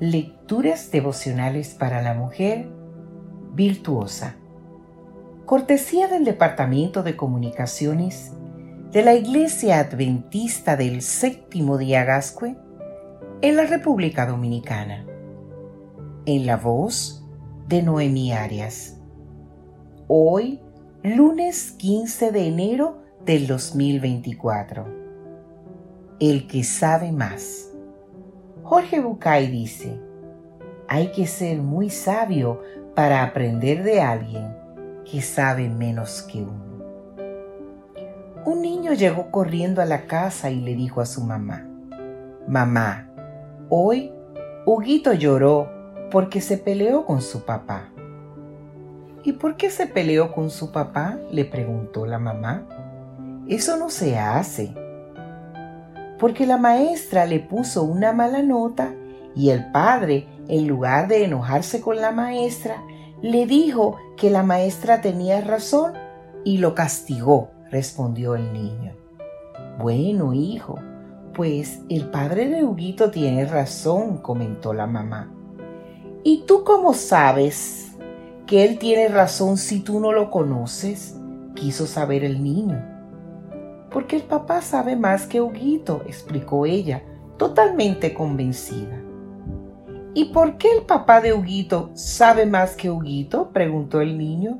Lecturas devocionales para la mujer virtuosa. Cortesía del Departamento de Comunicaciones de la Iglesia Adventista del Séptimo Día Gascue en la República Dominicana. En la voz de Noemí Arias. Hoy, lunes 15 de enero del 2024. El que sabe más. Jorge Bucay dice, hay que ser muy sabio para aprender de alguien que sabe menos que uno. Un niño llegó corriendo a la casa y le dijo a su mamá, Mamá, hoy Huguito lloró porque se peleó con su papá. ¿Y por qué se peleó con su papá? le preguntó la mamá. Eso no se hace porque la maestra le puso una mala nota y el padre, en lugar de enojarse con la maestra, le dijo que la maestra tenía razón y lo castigó, respondió el niño. Bueno, hijo, pues el padre de Huguito tiene razón, comentó la mamá. ¿Y tú cómo sabes que él tiene razón si tú no lo conoces? quiso saber el niño. Porque el papá sabe más que Huguito, explicó ella, totalmente convencida. ¿Y por qué el papá de Huguito sabe más que Huguito? preguntó el niño.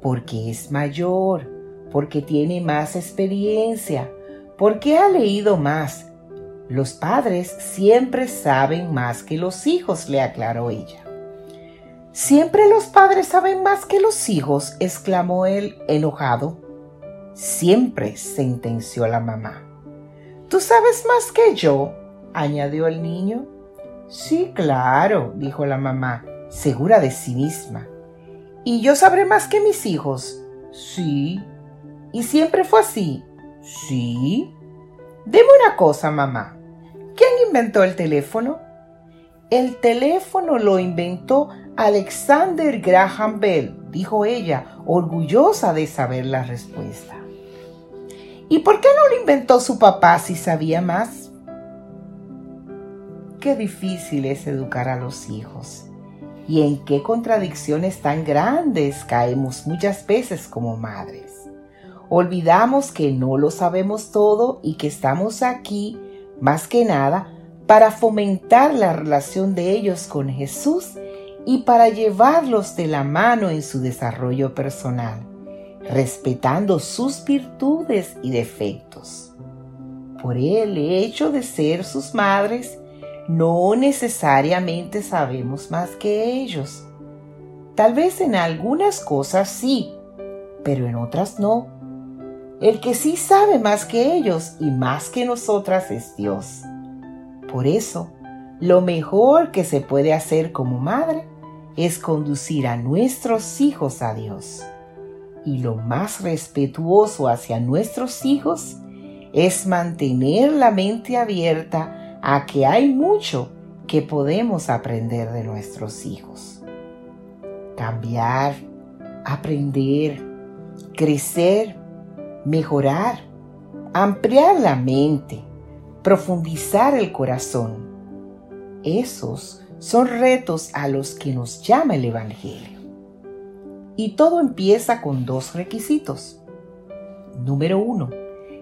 Porque es mayor, porque tiene más experiencia, porque ha leído más. Los padres siempre saben más que los hijos, le aclaró ella. ¿Siempre los padres saben más que los hijos? exclamó él enojado. Siempre sentenció la mamá. ¿Tú sabes más que yo? añadió el niño. Sí, claro, dijo la mamá, segura de sí misma. ¿Y yo sabré más que mis hijos? Sí. ¿Y siempre fue así? Sí. Deme una cosa, mamá. ¿Quién inventó el teléfono? El teléfono lo inventó Alexander Graham Bell, dijo ella, orgullosa de saber la respuesta. ¿Y por qué no lo inventó su papá si sabía más? Qué difícil es educar a los hijos y en qué contradicciones tan grandes caemos muchas veces como madres. Olvidamos que no lo sabemos todo y que estamos aquí, más que nada, para fomentar la relación de ellos con Jesús y para llevarlos de la mano en su desarrollo personal respetando sus virtudes y defectos. Por el hecho de ser sus madres, no necesariamente sabemos más que ellos. Tal vez en algunas cosas sí, pero en otras no. El que sí sabe más que ellos y más que nosotras es Dios. Por eso, lo mejor que se puede hacer como madre es conducir a nuestros hijos a Dios y lo más respetuoso hacia nuestros hijos es mantener la mente abierta a que hay mucho que podemos aprender de nuestros hijos. Cambiar, aprender, crecer, mejorar, ampliar la mente, profundizar el corazón. Esos son retos a los que nos llama el Evangelio. Y todo empieza con dos requisitos. Número uno,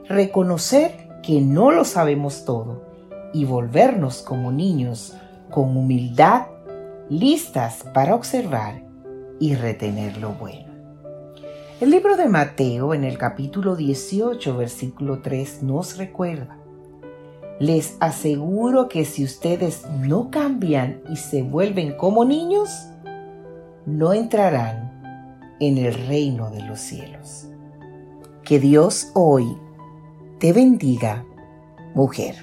reconocer que no lo sabemos todo y volvernos como niños con humildad, listas para observar y retener lo bueno. El libro de Mateo en el capítulo 18, versículo 3 nos recuerda, les aseguro que si ustedes no cambian y se vuelven como niños, no entrarán en el reino de los cielos. Que Dios hoy te bendiga, mujer.